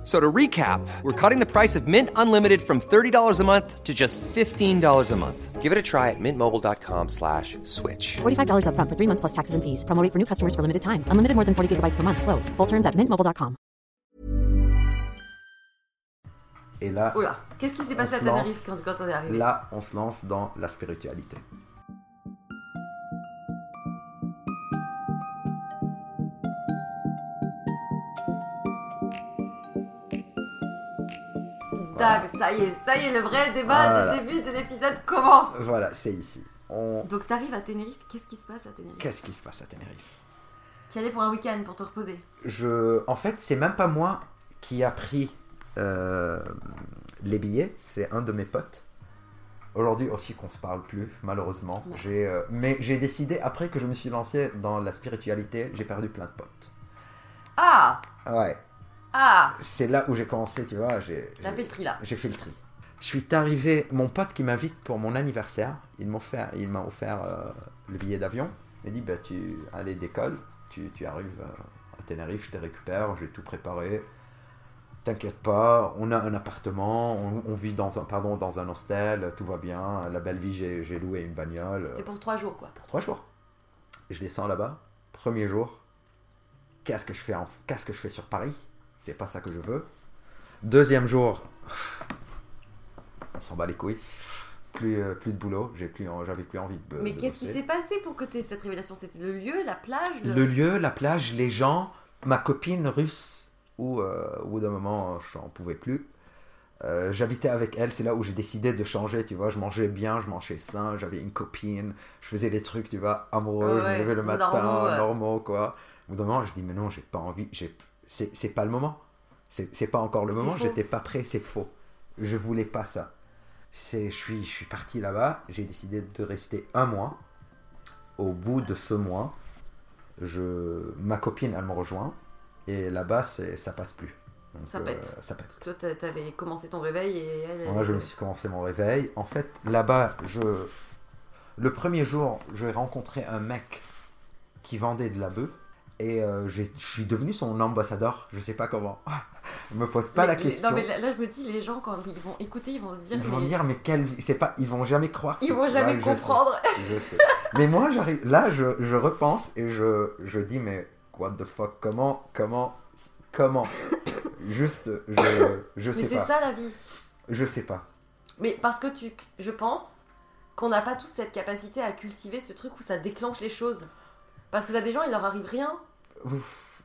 F- So to recap, we're cutting the price of Mint Unlimited from $30 a month to just $15 a month. Give it a try at mintmobile.com slash switch. $45 upfront for three months plus taxes and fees. Promo rate for new customers for limited time. Unlimited more than 40 gigabytes per month. Slows. Full terms at mintmobile.com. Et là, Oula, qu'est-ce qui s'est passé à se Tenerife quand, quand on est arrivé là, on se lance dans la spiritualité. Tac, ça y est, ça y est, le vrai débat Voilà. du début de l'épisode commence. Voilà, c'est ici. On... Donc t'arrives à Tenerife, qu'est-ce qui se passe à Tenerife? Qu'est-ce qui se passe à Tenerife? Tu allais pour un week-end pour te reposer? je... En fait, c'est même pas moi qui a pris euh, les billets, c'est un de mes potes. Aujourd'hui aussi qu'on se parle plus, malheureusement. Ouais. J'ai, euh, Mais j'ai décidé, après que je me suis lancé dans la spiritualité, j'ai perdu plein de potes. Ah Ouais, Ah c'est là où j'ai commencé, tu vois. J'ai, j'ai- fait le tri là. J'ai fait le tri. Je suis arrivé, mon pote qui m'invite pour mon anniversaire, il m'a offert, il m'a offert euh, le billet d'avion. Il m'a dit bah, tu allez d'école, tu, tu arrives euh, à Tenerife, je te récupère, j'ai tout préparé. T'inquiète pas, on a un appartement, on, on vit dans un, pardon, dans un hostel, tout va bien. La belle vie, j'ai, j'ai loué une bagnole C'est pour trois jours quoi. pour trois jours. Je descends là-bas, premier jour. Qu'est-ce que je fais en... Qu'est-ce que je fais sur Paris? C'est pas ça que je veux. Deuxième jour, on s'en bat les couilles. Plus, euh, plus de boulot, j'ai plus, j'avais plus envie de. Mais qu'est-ce qui s'est passé pour que tu aies cette révélation? C'était le lieu, la plage le- Le lieu, la plage, les gens, ma copine russe, où euh, au bout d'un moment, je n'en pouvais plus. Euh, J'habitais avec elle, c'est là où j'ai décidé de changer, tu vois. Je mangeais bien, je mangeais sain, j'avais une copine, je faisais des trucs, tu vois, amoureux, je Ouais, me levais le matin, normaux, ouais. normaux, quoi. Au bout d'un moment, je dis, mais non, j'ai pas envie, j'ai- c'est pas le moment. C'est pas encore le moment, j'étais pas prêt, c'est faux. Je voulais pas ça. C'est, je suis, je suis parti là-bas, j'ai décidé de rester un mois. Au bout de ce mois, je, ma copine, elle me rejoint. Et là-bas, ça passe plus. Donc, Ça pète. ça pète. Parce que toi t'a- t'avais commencé ton réveil et elle. elle Moi, je me suis commencé mon réveil. En fait, là-bas, je... le premier jour, j'ai rencontré un mec qui vendait de la bœuf. Et euh, je suis devenu son ambassadeur. Je sais pas comment. me pose pas Mais- la mais- question. Non mais là, là, je me dis, les gens quand ils vont écouter, ils vont se dire. Ils vont mais- dire, mais quelle vie C'est pas. Ils vont jamais croire. Ils vont jamais Ouais, je sais. comprendre. Je sais. Mais moi, j'arrive. Là, je, je repense et je, je dis, mais what the fuck Comment Comment Comment? Juste, je, je Mais sais c'est pas. ça la vie. Je sais pas. Mais parce que tu, je pense qu'on n'a pas tous cette capacité à cultiver ce truc où ça déclenche les choses. Parce que t'as des gens, il leur arrive rien.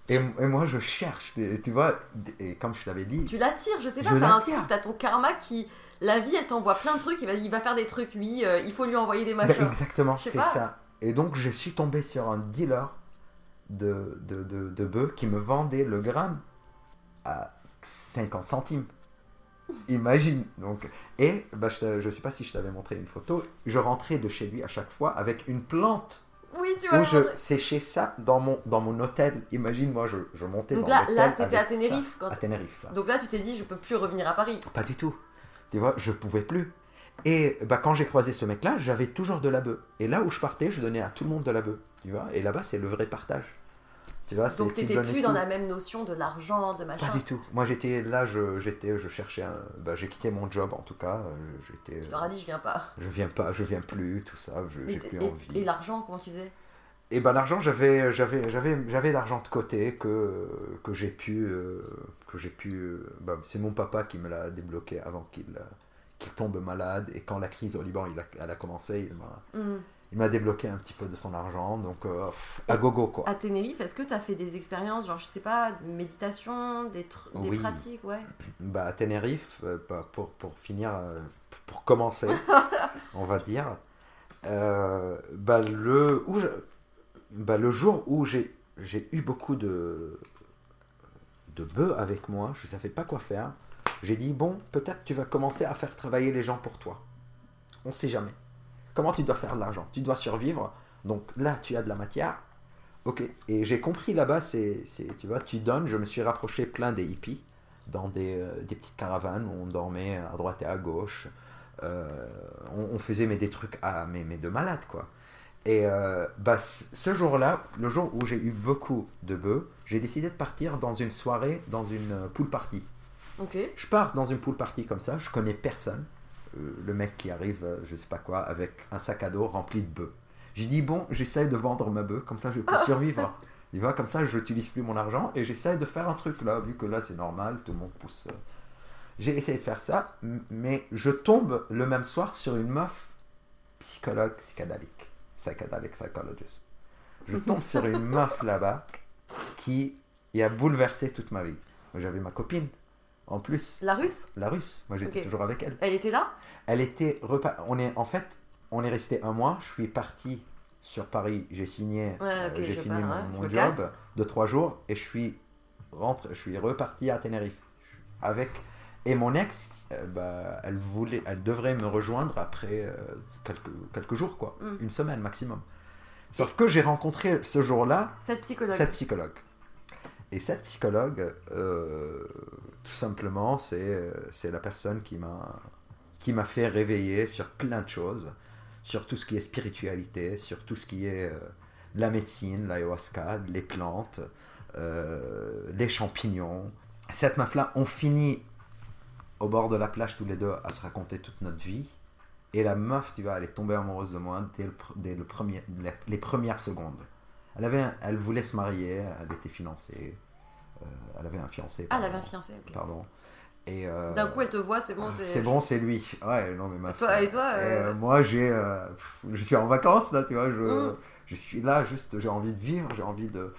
Et, et moi, je cherche. Tu vois, et comme je t'avais dit, Tu l'attires, je sais pas, t'as un truc, t'as ton karma qui. La vie, elle t'envoie plein de trucs, il va, il va faire des trucs, lui, euh, il faut lui envoyer des Ben, machins. exactement, c'est ça. Et donc, je suis tombé sur un dealer de, de, de, de bœufs qui me vendait le gramme à 50 centimes. Imagine. Donc, et bah, je, je sais pas si je t'avais montré une photo. Je rentrais de chez lui à chaque fois avec une plante Oui, tu vois. où je séchais ça dans mon, dans mon hôtel. Imagine, moi, je, je montais Donc dans là- là, t'étais à ça. Tenerife, quand- À Tenerife, ça. Donc là, tu t'es dit, je peux plus revenir à Paris. Pas du tout. Tu vois, je pouvais plus. Et bah, quand j'ai croisé ce mec-là, j'avais toujours de la bœuf. Et là où je partais, je donnais à tout le monde de la bœuf. Tu vois, et là-bas, c'est le vrai partage. Tu vois, Donc tu t'étais plus dans la même notion de l'argent, de machin. Pas du tout. Moi, j'étais là, je, j'étais, je cherchais un. Bah, j'ai quitté mon job en tout cas. euh, J'étais. Tu leur as dit, je viens pas. Je viens pas, je viens plus, tout ça. je- J'ai plus et, envie. et l'argent, comment tu faisais? Et ben l'argent, j'avais, j'avais, j'avais, j'avais l'argent de côté que que j'ai pu, euh, que j'ai pu. euh, bah, c'est mon papa qui me l'a débloqué avant qu'il euh, qu'il tombe malade et quand la crise au Liban, il a, elle a commencé, il m'a, Hmm. Il m'a débloqué un petit peu de son argent, donc euh, à gogo quoi. À Tenerife, est-ce que t'as fait des expériences, genre, je sais pas, de méditation, des, des Oui. pratiques, ouais? Bah à Tenerife, euh, bah, pour pour finir, euh, pour commencer, on va dire, euh, bah le où je- bah, le jour où j'ai j'ai eu beaucoup de de bœufs avec moi, je savais pas quoi faire. J'ai dit bon, peut-être tu vas commencer à faire travailler les gens pour toi. On sait jamais. Comment tu dois faire de l'argent? Tu dois survivre. Donc là, tu as de la matière. Ok. Et j'ai compris là-bas, c'est, tu vois, tu donnes. Je me suis rapproché plein des hippies dans des, euh, des petites caravanes où on dormait à droite et à gauche. Euh, on, on faisait mais des trucs à, mais, mais de malade quoi. Et euh, bah, ce jour-là, le jour où j'ai eu beaucoup de bœufs, j'ai décidé de partir dans une soirée, dans une pool party. Ok. Je pars dans une pool party comme ça, je connais personne. Euh, le mec qui arrive, euh, je sais pas quoi, avec un sac à dos rempli de bœufs. J'ai dit, bon, j'essaye de vendre ma bœuf, comme ça je peux survivre. Tu vois, comme ça je n'utilise plus mon argent et j'essaye de faire un truc là, vu que là c'est normal, tout le monde pousse. euh. J'ai essayé de faire ça, mais je tombe le même soir sur une meuf psychologue psychédélique, psychedelic psychologist. Je tombe sur une meuf là-bas qui y a bouleversé toute ma vie. J'avais ma copine, en plus, La russe la russe. Moi j'étais toujours avec elle. Elle était là Elle était repa- on est en fait on est resté un mois. Je suis parti sur Paris. J'ai signé. euh, j'ai fini mon, me job casse. de trois jours et je suis rentré. Je suis reparti à Tenerife avec et mon ex. euh, bah, elle voulait, elle devrait me rejoindre après euh, quelques quelques jours quoi, Mm. une semaine maximum. Sauf que j'ai rencontré ce jour-là Cette psychologue. cette psychologue. Et cette psychologue, euh, tout simplement, c'est euh, c'est la personne qui m'a qui m'a fait réveiller sur plein de choses, sur tout ce qui est spiritualité, sur tout ce qui est euh, la médecine, l'ayahuasca, les plantes, les champignons. Cette meuf-là, on finit au bord de la plage tous les deux à se raconter toute notre vie. Et la meuf, tu vois, elle est tombée amoureuse de moi dès, dès les, premières secondes. Elle, avait elle voulait se marier, elle était financée. Euh, elle avait un fiancé. Ah, elle avait un fiancé, ok. Pardon. Et, euh, D'un coup, elle te voit, c'est bon, c'est. c'est bon, c'est lui. Ouais, non, mais ma Et toi- et toi, Et, euh, Moi, j'ai. je suis en vacances, là, tu vois. Je, Mm. je suis là, juste, j'ai envie de vivre, j'ai envie de.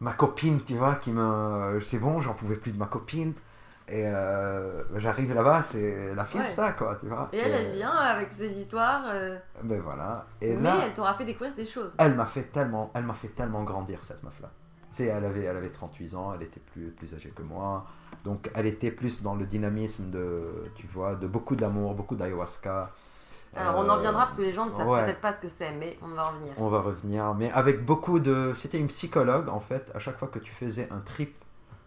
Ma copine, tu vois, qui me. C'est bon, j'en pouvais plus de ma copine. Et euh, j'arrive là-bas, c'est la fiesta, quoi, tu vois. Et elle, elle vient avec ses histoires, euh, Ben voilà. Et mais là, elle t'aura fait découvrir des choses. elle m'a fait tellement, elle m'a fait tellement grandir cette meuf là. C'est, elle avait, elle avait 38 ans, elle était plus, plus âgée que moi, donc elle était plus dans le dynamisme de, tu vois, de beaucoup d'amour, beaucoup d'ayahuasca. Alors, on Euh, en viendra parce que les gens ne savent ouais. peut-être pas ce que c'est, mais on va en venir. On va revenir, mais avec beaucoup de, c'était une psychologue en fait. À chaque fois que tu faisais un trip,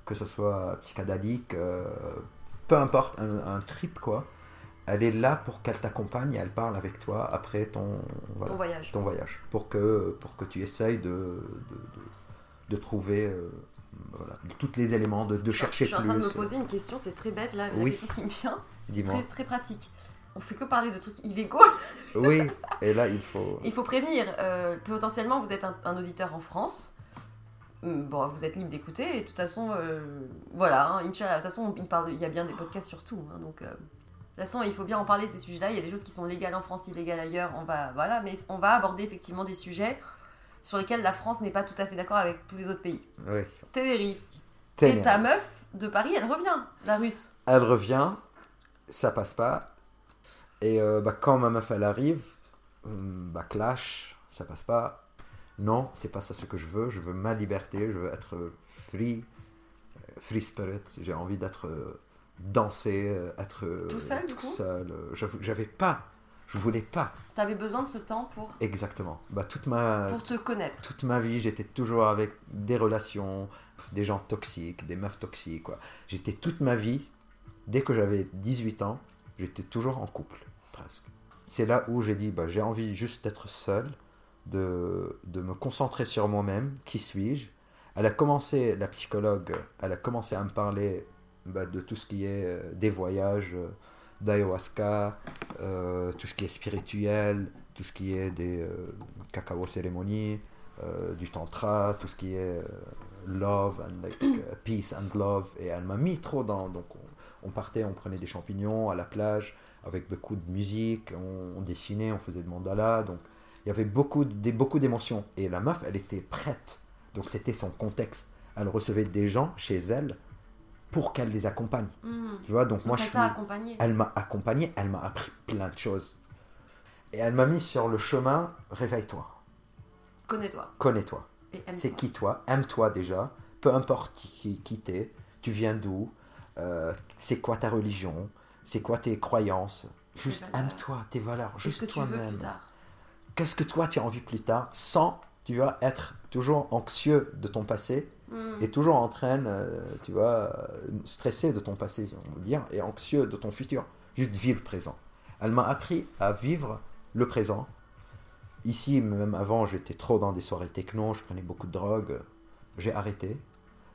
que ce soit psychédélique, euh, peu importe, un, un trip quoi, elle est là pour qu'elle t'accompagne et elle parle avec toi après ton, voilà, Ton voyage. ton voyage, pour que, pour que tu essayes de, de, de- de trouver euh, voilà, tous les éléments, de, de chercher Je suis en plus. train de me poser une question, c'est très bête là, la Oui. question qui me vient. C'est très, très pratique. On fait que parler de trucs illégaux. Oui, et là il faut. Il faut prévenir, euh, potentiellement vous êtes un, un auditeur en France. Hum, Bon, vous êtes libre d'écouter, et de toute façon, euh, voilà, hein, Inch'Allah, de toute façon, il, parle, il y a bien des podcasts sur tout, hein, donc euh, de toute façon, il faut bien en parler ces sujets-là. Il y a des choses qui sont légales en France, illégales ailleurs, on va, voilà, mais on va aborder effectivement des sujets sur lesquels la France n'est pas tout à fait d'accord avec tous les autres pays. Oui. Tenerife. Et ta meuf de Paris, elle revient, la russe. Elle revient, ça passe pas. Et euh, bah, quand ma meuf elle arrive, hum, bah, clash, ça passe pas. Non, c'est pas ça ce que je veux. Je veux ma liberté, je veux être free, euh, free spirit. J'ai envie d'être euh, danser, euh, être Tout seul, tout seul. J'avais pas, je voulais pas T'avais besoin de ce temps pour, exactement. Bah, toute ma pour te connaître. toute ma vie, j'étais toujours avec des relations, des gens toxiques, des meufs toxiques. Quoi. J'étais toute ma vie, dès que j'avais 18 ans, j'étais toujours en couple, presque. C'est là où j'ai dit, bah, j'ai envie juste d'être seul, de, de me concentrer sur moi-même, qui suis-je? Elle a commencé, la psychologue, elle a commencé à me parler bah, de tout ce qui est euh, des voyages, euh, d'ayahuasca, euh, tout ce qui est spirituel, tout ce qui est des euh, cacao cérémonies, euh, du tantra, tout ce qui est love and like, peace and love. Et elle m'a mis trop dans. Donc on, on partait, on prenait des champignons à la plage avec beaucoup de musique, on, on dessinait, on faisait de mandala. Donc il y avait beaucoup, des, beaucoup d'émotions. Et la meuf, elle était prête. Donc c'était son contexte. Elle recevait des gens chez elle pour qu'elle les accompagne. Mhm. Tu vois, donc moi je elle suis. Elle m'a accompagné, elle m'a appris plein de choses. Et elle m'a mis sur le chemin, réveille-toi, Connais-toi. connais-toi. C'est qui toi? Aime-toi déjà, peu importe qui, qui t'es, tu viens d'où, euh, c'est quoi ta religion, c'est quoi tes croyances? Juste aime-toi, tes valeurs, juste toi-même. Qu'est-ce que toi tu as envie plus tard sans tu vas être toujours anxieux de ton passé Hmm. et toujours en train, euh, tu vois, euh, stressé de ton passé, on va dire, et anxieux de ton futur. Juste vis le présent. Elle m'a appris à vivre le présent. Ici, même avant, j'étais trop dans des soirées techno, je prenais beaucoup de drogue, j'ai arrêté.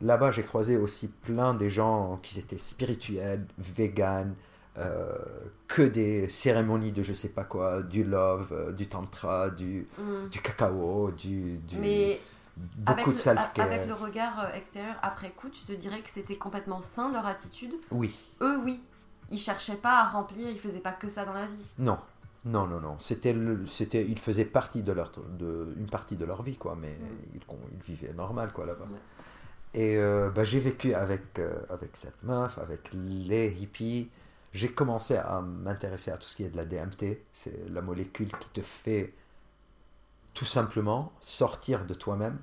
Là-bas, j'ai croisé aussi plein des gens qui étaient spirituels, véganes, euh, que des cérémonies de je sais pas quoi, du love, euh, du tantra, du, Hmm. du cacao, du, du Mais beaucoup de self-care. avec le regard euh, extérieur après coup, tu te dirais que c'était complètement sain leur attitude? Oui, Eux, oui. Ils cherchaient pas à remplir, ils faisaient pas que ça dans la vie. non, non, non, non. C'était, c'était, ils faisaient partie de leur, de, une partie de leur vie, quoi. Mais ils, ils vivaient normal, quoi, là-bas. Mm. Ouais. Et euh, bah, j'ai vécu avec, euh, avec cette meuf, avec les hippies. J'ai commencé à m'intéresser à tout ce qui est de la DMT. C'est la molécule qui te fait tout simplement sortir de toi-même,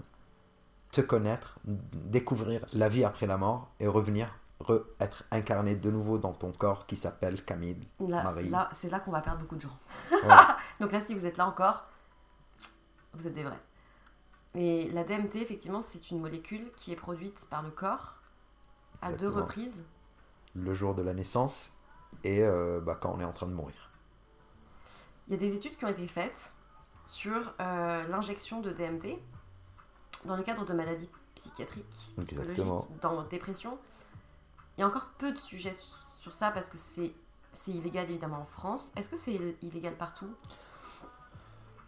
te connaître, découvrir la vie après la mort et revenir, re- être incarné de nouveau dans ton corps qui s'appelle Camille. Là, Marie. là c'est là qu'on va perdre beaucoup de gens. Ouais. Donc là, si vous êtes là encore, vous êtes des vrais. Mais la DMT, effectivement, c'est une molécule qui est produite par le corps à deux reprises. le jour de la naissance et euh, bah, quand on est en train de mourir. Il y a des études qui ont été faites sur euh, l'injection de DMT dans le cadre de maladies psychiatriques, psychologiques, dans dépression. Il y a encore peu de sujets sur ça parce que c'est c'est illégal évidemment en France. Est-ce que c'est illégal partout?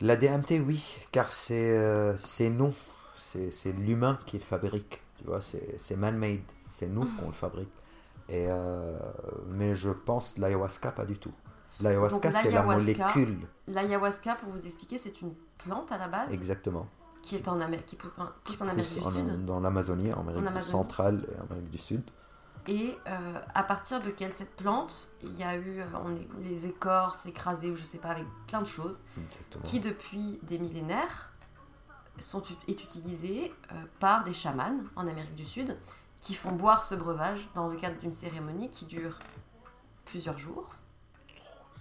La DMT, oui, car c'est euh, nous, c'est l'humain qui le fabrique, tu vois, c'est c'est man-made, c'est nous qu'on le fabrique. Et euh, mais je pense l'ayahuasca pas du tout. L'ayahuasca, c'est la molécule, L'ayahuasca, pour vous expliquer, c'est une plante à la base exactement. qui est en Amérique, qui pousse pousse en Amérique du En- Sud. dans l'Amazonie, en Amérique En Amazonie. centrale et en Amérique du Sud. Et euh, à partir de quelle cette plante, il y a eu euh, on les écorces écrasées ou je sais pas avec plein de choses Exactement. qui depuis des millénaires sont est utilisées euh, par des chamans en Amérique du Sud qui font boire ce breuvage dans le cadre d'une cérémonie qui dure plusieurs jours.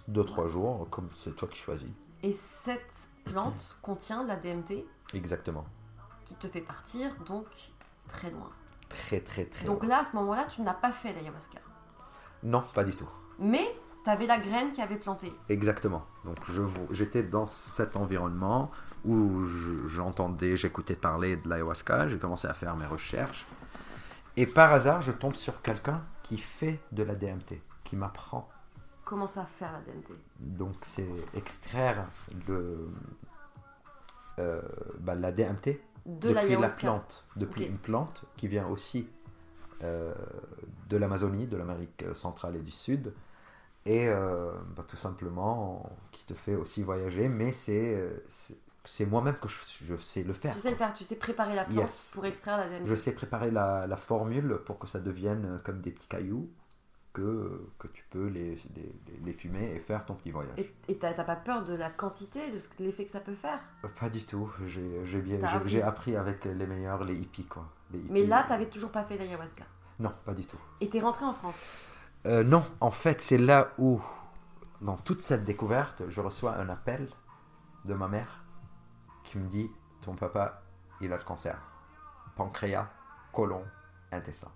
Deux, trois jours, comme c'est toi qui choisis. Et cette plante contient la DMT Exactement. qui te fait partir donc très loin. Très, très, très. Donc là, à ce moment-là, tu n'as pas fait l'ayahuasca. Non, pas du tout. Mais tu avais la graine qui avait planté. Exactement. Donc j'étais dans cet environnement où je- j'entendais, j'écoutais parler de l'ayahuasca, j'ai commencé à faire mes recherches. Et par hasard, je tombe sur quelqu'un qui fait de la DMT, qui m'apprend. Comment ça faire la DMT Donc c'est extraire le, euh, bah, la DMT De depuis la l'ayahuasca. plante, depuis Ok. une plante qui vient aussi euh, de l'Amazonie, de l'Amérique centrale et du Sud, et euh, bah, tout simplement qui te fait aussi voyager, mais c'est euh, c'est- moi-même que je, je sais le faire. Tu sais le faire, tu sais préparer la plante Yes. pour extraire la DMT. Je sais préparer la, la formule pour que ça devienne comme des petits cailloux que, que tu peux les, les, les fumer et faire ton petit voyage. Et t'as pas peur de la quantité, de l'effet que ça peut faire? Pas du tout, j'ai bien- appris? appris avec les meilleurs, les hippies quoi. Les Mais là, euh, t'avais toujours pas fait l'ayahuasca. Non, pas du tout. Et t'es rentré en France? Euh, non, en fait, c'est là où, dans toute cette découverte, je reçois un appel de ma mère qui me dit Ton papa, il a le cancer. Pancréas, côlon, intestin.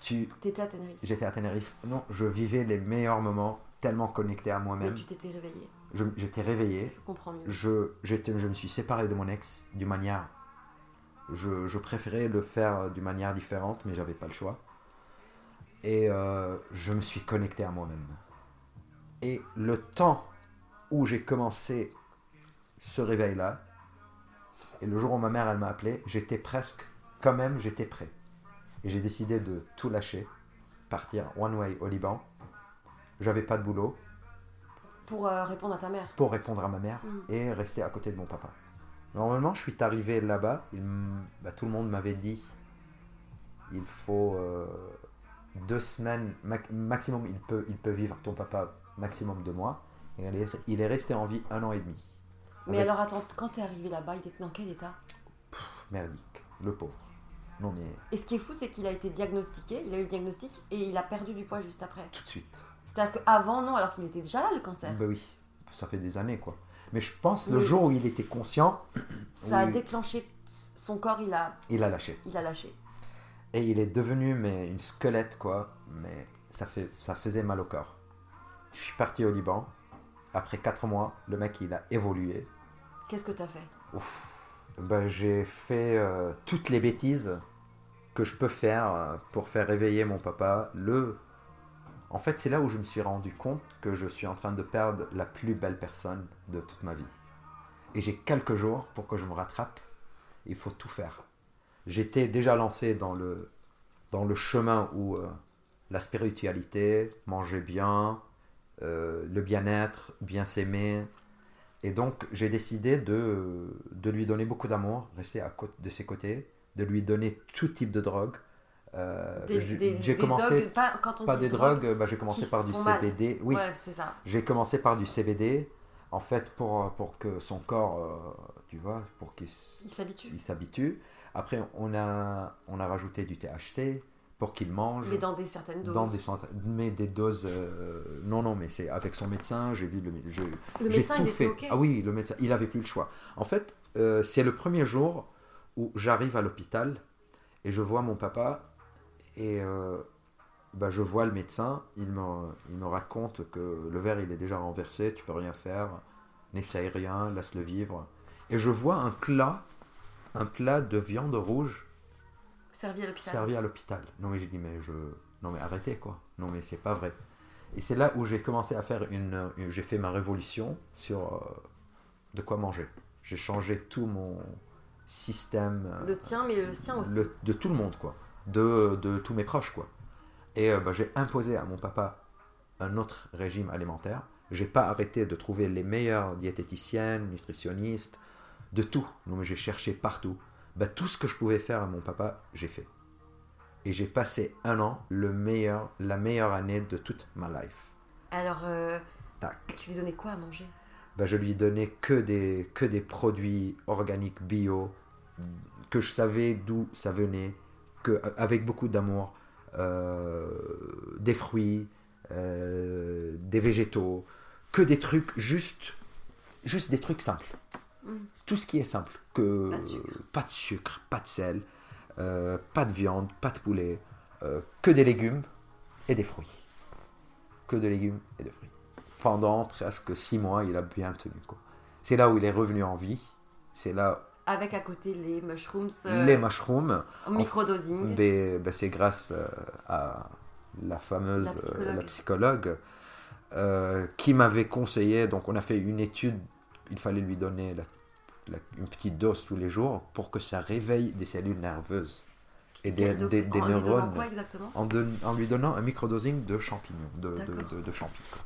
Tu... T'étais à Tenerife. J'étais à Tenerife. Non, je vivais les meilleurs moments, tellement connecté à Mais moi-même. tu t'étais réveillé. Je- J'étais réveillé. Je comprends mieux. Je, j'étais- je me suis séparé de mon ex d'une manière. Je, je préférais le faire d'une manière différente, mais j'avais pas le choix. Et euh, je me suis connecté à moi-même. Et le temps où j'ai commencé ce réveil-là, et le jour où ma mère elle m'a appelé, j'étais presque, quand même, j'étais prêt. Et j'ai décidé de tout lâcher, partir one way au Liban. J'avais pas de boulot, Pour euh, répondre à ta mère. pour répondre à ma mère Mm. et rester à côté de mon papa. Normalement, je suis arrivé là-bas, bah, tout le monde m'avait dit il faut euh, deux semaines, maximum, il peut, il peut vivre ton papa maximum deux mois. Et il est resté en vie un an et demi. Mais Avec- alors attends, quand t'es arrivé là-bas, il était dans quel état? Merdique, le pauvre. Non mais Et ce qui est fou, c'est qu'il a été diagnostiqué, il a eu le diagnostic et il a perdu du poids juste après. tout de suite. C'est-à-dire qu'avant, non, alors qu'il était déjà là le cancer. Bah oui, ça fait des années quoi. Mais je pense le jour où il était conscient, Ça a déclenché son corps, il a, il a lâché. il a lâché. Et il est devenu mais une squelette quoi, mais ça, fait, ça faisait mal au corps. Je suis parti au Liban. Après 4 mois, le mec il a évolué. Qu'est-ce que t'as fait? Ouf. Ben, j'ai fait euh, toutes les bêtises que je peux faire euh, pour faire réveiller mon papa. Le... En fait, c'est là où je me suis rendu compte que je suis en train de perdre la plus belle personne de toute ma vie. Et j'ai quelques jours pour que je me rattrape. Il faut tout faire. J'étais déjà lancé dans le, dans le chemin où euh, la spiritualité, manger bien, le bien-être, bien s'aimer, et donc, j'ai décidé de, de lui donner beaucoup d'amour, rester à côté de ses côtés, de lui donner tout type de drogue. Euh, j'ai commencé, drogues, pas, quand on pas dit des drogues, bah, j'ai commencé par du font mal. CBD. Oui, Ouais, c'est ça. j'ai commencé par du CBD, en fait, pour, pour que son corps, euh, tu vois, pour qu'il s'habitue. Après, on a, on a rajouté du THC pour qu'il mange Mais dans des certaines doses. dans des centaines, mais des doses. euh, non, non, mais c'est avec son médecin. J'ai vu le, je- Le j'ai médecin, tout il fait. Ah oui, le médecin, il avait plus le choix. En fait, euh, c'est le premier jour où j'arrive à l'hôpital et je vois mon papa et euh, bah, je vois le médecin. Il me, il me raconte que le verre il est déjà renversé, tu peux rien faire, n'essaye rien, laisse-le vivre. Et je vois un plat, un plat de viande rouge Servi à l'hôpital. servi à l'hôpital. Non mais j'ai dit mais je non mais arrêtez quoi. Non mais c'est pas vrai. Et c'est là où j'ai commencé à faire une, une- j'ai fait ma révolution sur euh, de quoi manger. J'ai changé tout mon système euh, Le tien, mais le sien aussi. le- de tout le monde quoi, de, de tous mes proches quoi. Et euh, bah, j'ai imposé à mon papa un autre régime alimentaire. J'ai pas arrêté de trouver les meilleures diététiciennes, nutritionnistes, de tout. Non mais j'ai cherché partout. Bah, tout ce que je pouvais faire à mon papa, j'ai fait. Et j'ai passé un an, le meilleur, la meilleure année de toute ma life. Alors, euh, Tac. tu lui donnais quoi à manger? Bah, je lui donnais que des, que des produits organiques bio, que je savais d'où ça venait, que, avec beaucoup d'amour, euh, des fruits, euh, des végétaux, que des trucs juste, juste des trucs simples. Mm. Tout ce qui est simple, que Pas de sucre. pas de, sucre, pas de sel, euh, pas de viande, pas de poulet, euh, que des légumes et des fruits. Que de légumes et de fruits pendant presque six mois, il a bien tenu. C'est là où il est revenu en vie. C'est là Avec à côté les mushrooms euh, les mushrooms. en microdosing. Ben, ben, c'est grâce à la fameuse La psychologue. la psychologue euh, qui m'avait conseillé. Donc, on a fait une étude. Il fallait lui donner la- une petite dose tous les jours pour que ça réveille des cellules nerveuses et des, en lui neurones. quoi exactement en, lui donnant un microdosing de champignons, de, de, D'accord. de- de champi, quoi.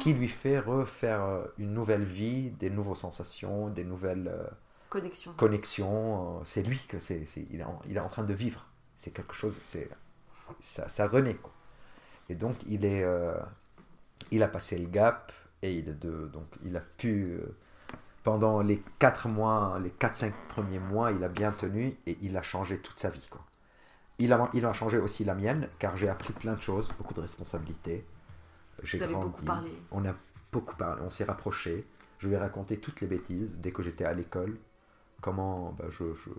qui lui fait refaire euh, une nouvelle vie, des nouvelles sensations, des nouvelles euh, Connexion. connexions. euh, c'est lui que c'est, c'est- il, est en, il est en train de vivre. C'est quelque chose, c'est ça, ça renaît. Quoi. Et donc il est, euh, il a passé le gap et il est de, donc il a pu euh, pendant les 4 mois, les 4-5 premiers mois, il a bien tenu et il a changé toute sa vie. Quoi. Il, a, il a changé aussi la mienne car j'ai appris plein de choses, beaucoup de responsabilités. J'ai grandi. On a beaucoup parlé, on s'est rapprochés. Je lui ai raconté toutes les bêtises dès que j'étais à l'école. Comment bah, je, je-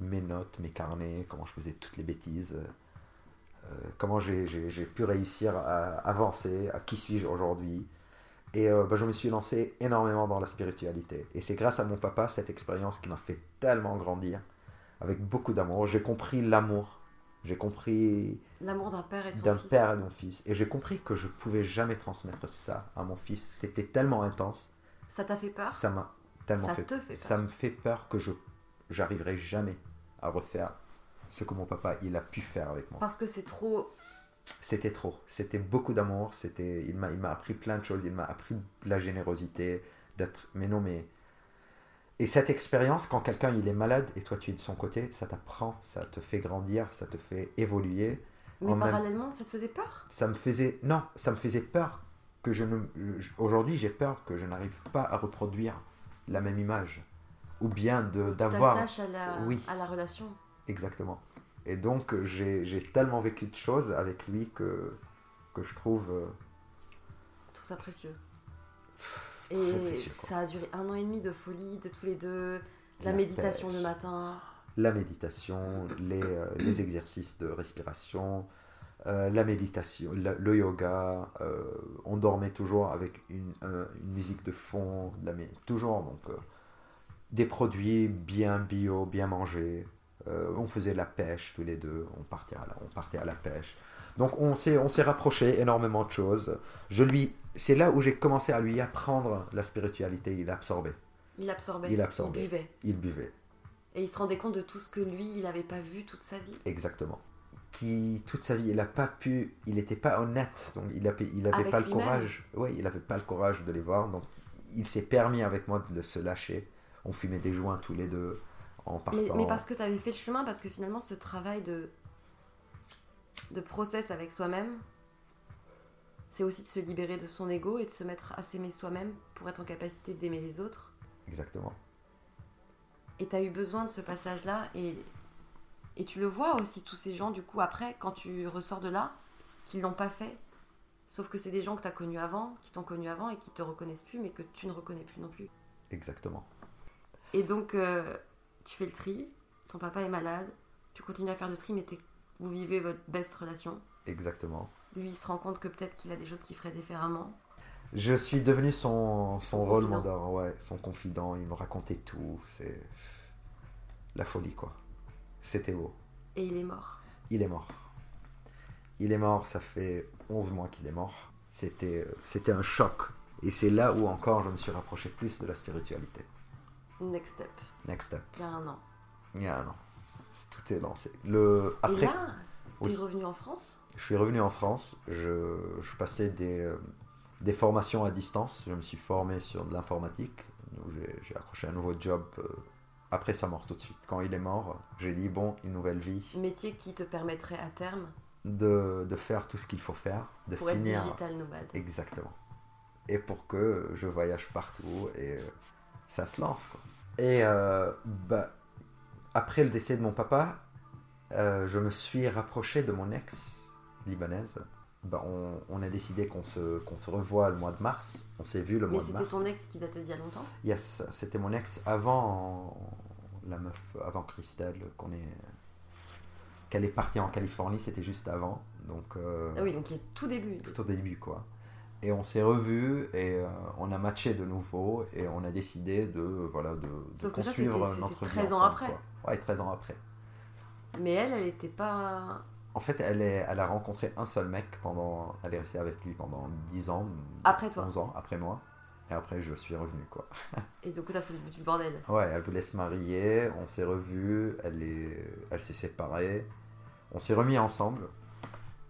mes notes, mes carnets, comment je faisais toutes les bêtises. euh, comment j'ai pu réussir à avancer, à qui suis-je aujourd'hui. Et euh, bah, je me suis lancé énormément dans la spiritualité. Et c'est grâce à mon papa, cette expérience qui m'a fait tellement grandir, avec beaucoup d'amour. J'ai compris l'amour. J'ai compris L'amour d'un père et de son d'un fils. père et de mon fils. Et j'ai compris que je pouvais jamais transmettre ça à mon fils. C'était tellement intense. Ça t'a fait peur? Ça m'a tellement Ça fait, te fait peur. Ça me fait peur que je j'arriverai jamais à refaire ce que mon papa il a pu faire avec moi. Parce que c'est trop. C'était trop. C'était beaucoup d'amour. C'était il m'a il m'a appris plein de choses. Il m'a appris la générosité, d'être mais non mais et cette expérience, quand quelqu'un il est malade et toi tu es de son côté, ça t'apprend, ça te fait grandir, ça te fait évoluer. Mais En même- parallèlement, ça te faisait peur? Ça me faisait non ça me faisait peur que je ne aujourd'hui j'ai peur que je n'arrive pas à reproduire la même image ou bien de d'avoir à la, oui. à la relation. exactement et donc j'ai tellement vécu de choses avec lui que que je trouve euh, Je trouve ça précieux. Et précieux, ça a duré un an et demi de folie de tous les deux. La, La méditation pêche. le matin. La méditation, les, euh, les exercices de respiration, euh, la méditation, la- le yoga. euh, on dormait toujours avec une, un- une musique de fond, la toujours donc des produits bien bio, bien mangés. Euh, on faisait de la pêche tous les deux, on partait à la, on partait à la pêche. Donc on s'est on s'est rapproché énormément de choses. Je lui, c'est là où j'ai commencé à lui apprendre la spiritualité. Il absorbait, Il absorbait. Il absorbait. Il buvait. il buvait. Et il se rendait compte de tout ce que lui, il n'avait pas vu toute sa vie. Exactement. Qui toute sa vie, il n'a pas pu, il n'était pas honnête, donc il n'avait il avait pas le courage. Oui, il n'avait pas le courage de les voir, donc il s'est permis avec moi de se lâcher. On fumait des joints tous les deux en partant. Mais, mais parce que tu avais fait le chemin, parce que finalement, ce travail de, de process avec soi-même, c'est aussi de se libérer de son ego et de se mettre à s'aimer soi-même pour être en capacité d'aimer les autres. Exactement. Et tu as eu besoin de ce passage-là. Et, et tu le vois aussi, tous ces gens, du coup, après, quand tu ressors de là, qui l'ont pas fait. Sauf que c'est des gens que tu as connus avant, qui t'ont connu avant et qui te reconnaissent plus, mais que tu ne reconnais plus non plus. Exactement. Et donc, euh, tu fais le tri, ton papa est malade, tu continues à faire le tri, mais vous vivez votre best relation. Exactement. Lui, il se rend compte que peut-être qu'il a des choses qu'il ferait différemment. Je suis devenu son, son, Son rôle modèle, ouais, son confident. Il me racontait tout. C'est la folie, quoi. C'était beau. Et il est mort. Il est mort. Il est mort, ça fait 11 mois qu'il est mort. C'était, c'était un choc. Et c'est là où encore je me suis rapproché plus de la spiritualité. Next step, Next step. il y a un an. Il y a un an. Tout est lancé. Le, Et après, là, t'es revenu en France? Je suis revenu en France. Je, je passais des, euh, des formations à distance. Je me suis formé sur de l'informatique. J'ai, accroché un nouveau job euh, après sa mort tout de suite. Quand il est mort, j'ai dit bon, une nouvelle vie. Métier qui te permettrait à terme? De, de faire tout ce qu'il faut faire. De pour être finir. digital nomade. Exactement. Et pour que je voyage partout et euh, ça se lance. Quoi. Et euh, bah, après le décès de mon papa, euh, je me suis rapproché de mon ex libanaise. Bah, on, on a décidé qu'on se, qu'on se revoit le mois de mars. On s'est vu le Mais mois de c'était mars. ton ex qui datait d'il y a longtemps? Yes, c'était mon ex avant la meuf, avant Christelle, qu'on est, qu'elle est partie en Californie. C'était juste avant. Donc, euh, Ah oui, donc il y a tout début. tout au début quoi. Et on s'est revus et euh, on a matché de nouveau et on a décidé de voilà de, de ça, poursuivre c'était- c'était notre vie 13 ans ensemble, après. quoi. Ouais, 13 ans après. Mais elle, elle était pas. En fait, elle, est, elle a rencontré un seul mec pendant. Elle est restée avec lui pendant 10 ans. Après toi. 11 ans, après moi. Et après, je suis revenu, quoi. Et du coup, t'as foutu du bordel. Ouais, elle voulait se marier, on s'est revus, elle est, elle s'est séparée, on s'est remis ensemble.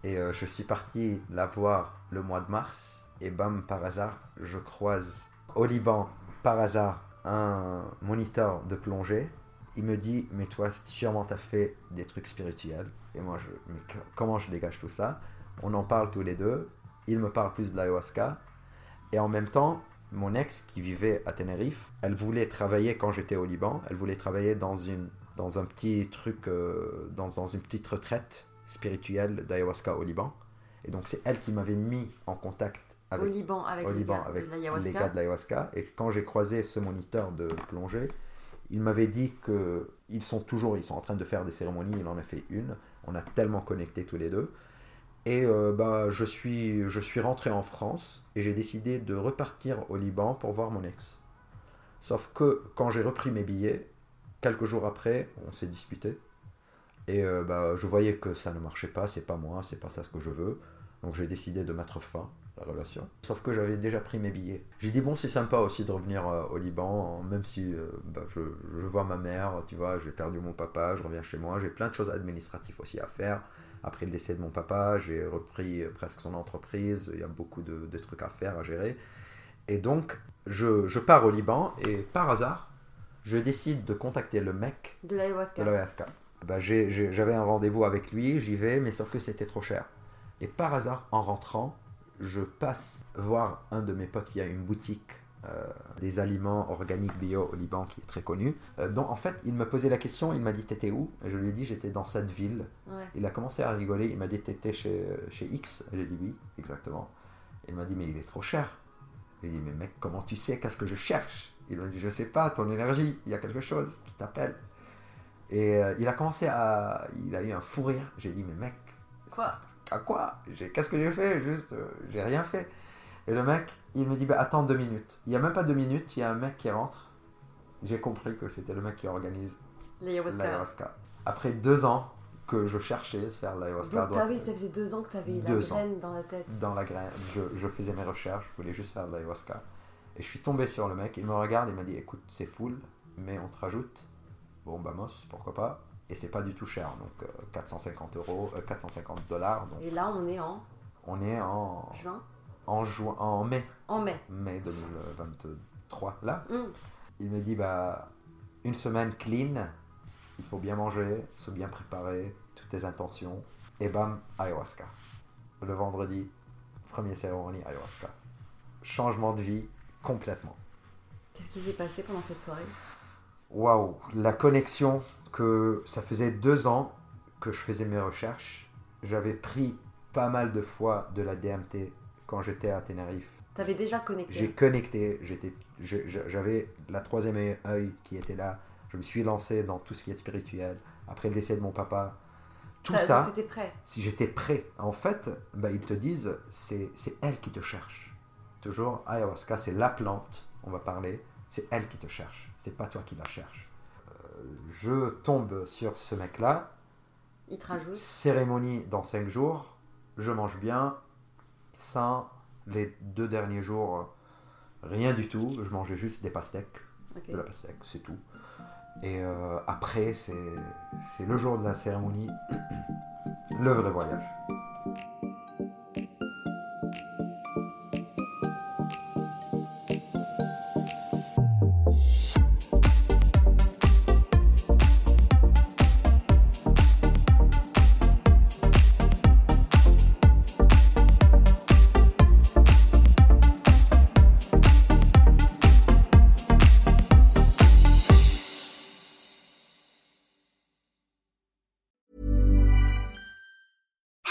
Et euh, je suis parti la voir le mois de mars. Et bam, par hasard, je croise au Liban, par hasard, un moniteur de plongée. Il me dit, mais toi, sûrement, t'as fait des trucs spirituels. Et moi, je, comment je dégage tout ça? On en parle tous les deux. Il me parle plus de l'ayahuasca. Et en même temps, mon ex qui vivait à Tenerife, elle voulait travailler quand j'étais au Liban, elle voulait travailler dans, une, dans un petit truc, euh, dans, dans une petite retraite spirituelle d'ayahuasca au Liban. Et donc c'est elle qui m'avait mis en contact Au avec, Liban, avec au les Liban gars avec de les l'ayahuasca. gars de l'ayahuasca. Et quand j'ai croisé ce moniteur de plongée, il m'avait dit que ils sont toujours, ils sont en train de faire des cérémonies. Il en a fait une. On a tellement connecté tous les deux. Et euh, bah, je, suis, je suis rentré en France et j'ai décidé de repartir au Liban pour voir mon ex. Sauf que quand j'ai repris mes billets, quelques jours après, on s'est disputé. Et euh, bah, je voyais que ça ne marchait pas, c'est pas moi, c'est pas ça ce que je veux. Donc j'ai décidé de mettre fin la relation. Sauf que j'avais déjà pris mes billets. J'ai dit bon c'est sympa aussi de revenir euh, au Liban, même si euh, bah, je, je vois ma mère, tu vois, j'ai perdu mon papa, je reviens chez moi, j'ai plein de choses administratives aussi à faire. Après le décès de mon papa, j'ai repris euh, presque son entreprise, il y a beaucoup de, de trucs à faire, à gérer. Et donc je, je pars au Liban et par hasard, je décide de contacter le mec De l'ayahuasca. Bah, J'avais un rendez-vous avec lui, j'y vais, mais sauf que c'était trop cher. Et par hasard, en rentrant, je passe voir un de mes potes qui a une boutique euh, des aliments organiques bio au Liban qui est très connue. Euh, dont en fait, il me posait la question, il m'a dit T'étais où? Et je lui ai dit J'étais dans cette ville. Ouais. Il a commencé à rigoler, il m'a dit T'étais chez, chez X? J'ai dit Oui, exactement. Il m'a dit Mais il est trop cher. J'ai dit, mais mec, comment tu sais? Qu'est-ce que je cherche? Il m'a dit, je sais pas, ton énergie, il y a quelque chose qui t'appelle. Et euh, il a commencé à. Il a eu un fou rire. J'ai dit, mais mec, Quoi? À quoi J'ai- Qu'est-ce que j'ai fait? Juste, euh, j'ai rien fait. Et le mec, il me dit, bah, attends deux minutes. Il y a même pas deux minutes, il y a un mec qui rentre. J'ai compris que c'était le mec qui organise L'ayahuasca. Après deux ans que je cherchais de faire l'ayahuasca à Donc t'avais, ça faisait deux ans que t'avais la Deux ans. graine dans la tête. dans la graine, je, je faisais mes recherches, je voulais juste faire l'ayahuasca. Et je suis tombé sur le mec, il me regarde, il m'a dit écoute, c'est full, mais on te rajoute. Bon, bah, mos, pourquoi pas. Et c'est pas du tout cher, donc euh, 450 euros, euh, 450 dollars. Donc Et là, on est en on est en, juin en, juin, en mai, En mai. mai 2023. Là, Hum. il me dit bah, une semaine clean, il faut bien manger, se bien préparer, toutes tes intentions. Et bam, ayahuasca. Le vendredi, première cérémonie ayahuasca. Changement de vie complètement. Qu'est-ce qui s'est passé pendant cette soirée? Waouh, la connexion que ça faisait deux ans que je faisais mes recherches. J'avais pris pas mal de fois de la DMT quand j'étais à Tenerife. T'avais déjà connecté. J'ai connecté, j'étais, j'avais la troisième œil qui était là. Je me suis lancé dans tout ce qui est spirituel. Après le décès de mon papa, tout ça, C'était prêt. si j'étais prêt, en fait, bah, ils te disent, c'est, c'est elle qui te cherche. Toujours, ayahuasca, c'est la plante, on va parler, c'est elle qui te cherche. C'est pas toi qui la cherche. Je tombe sur ce mec-là, Il te rajoute. cérémonie dans 5 jours, je mange bien, sans les deux derniers jours, rien du tout, je mangeais juste des pastèques, de la pastèque, c'est tout. Et euh, après, c'est, c'est le jour de la cérémonie, le vrai voyage.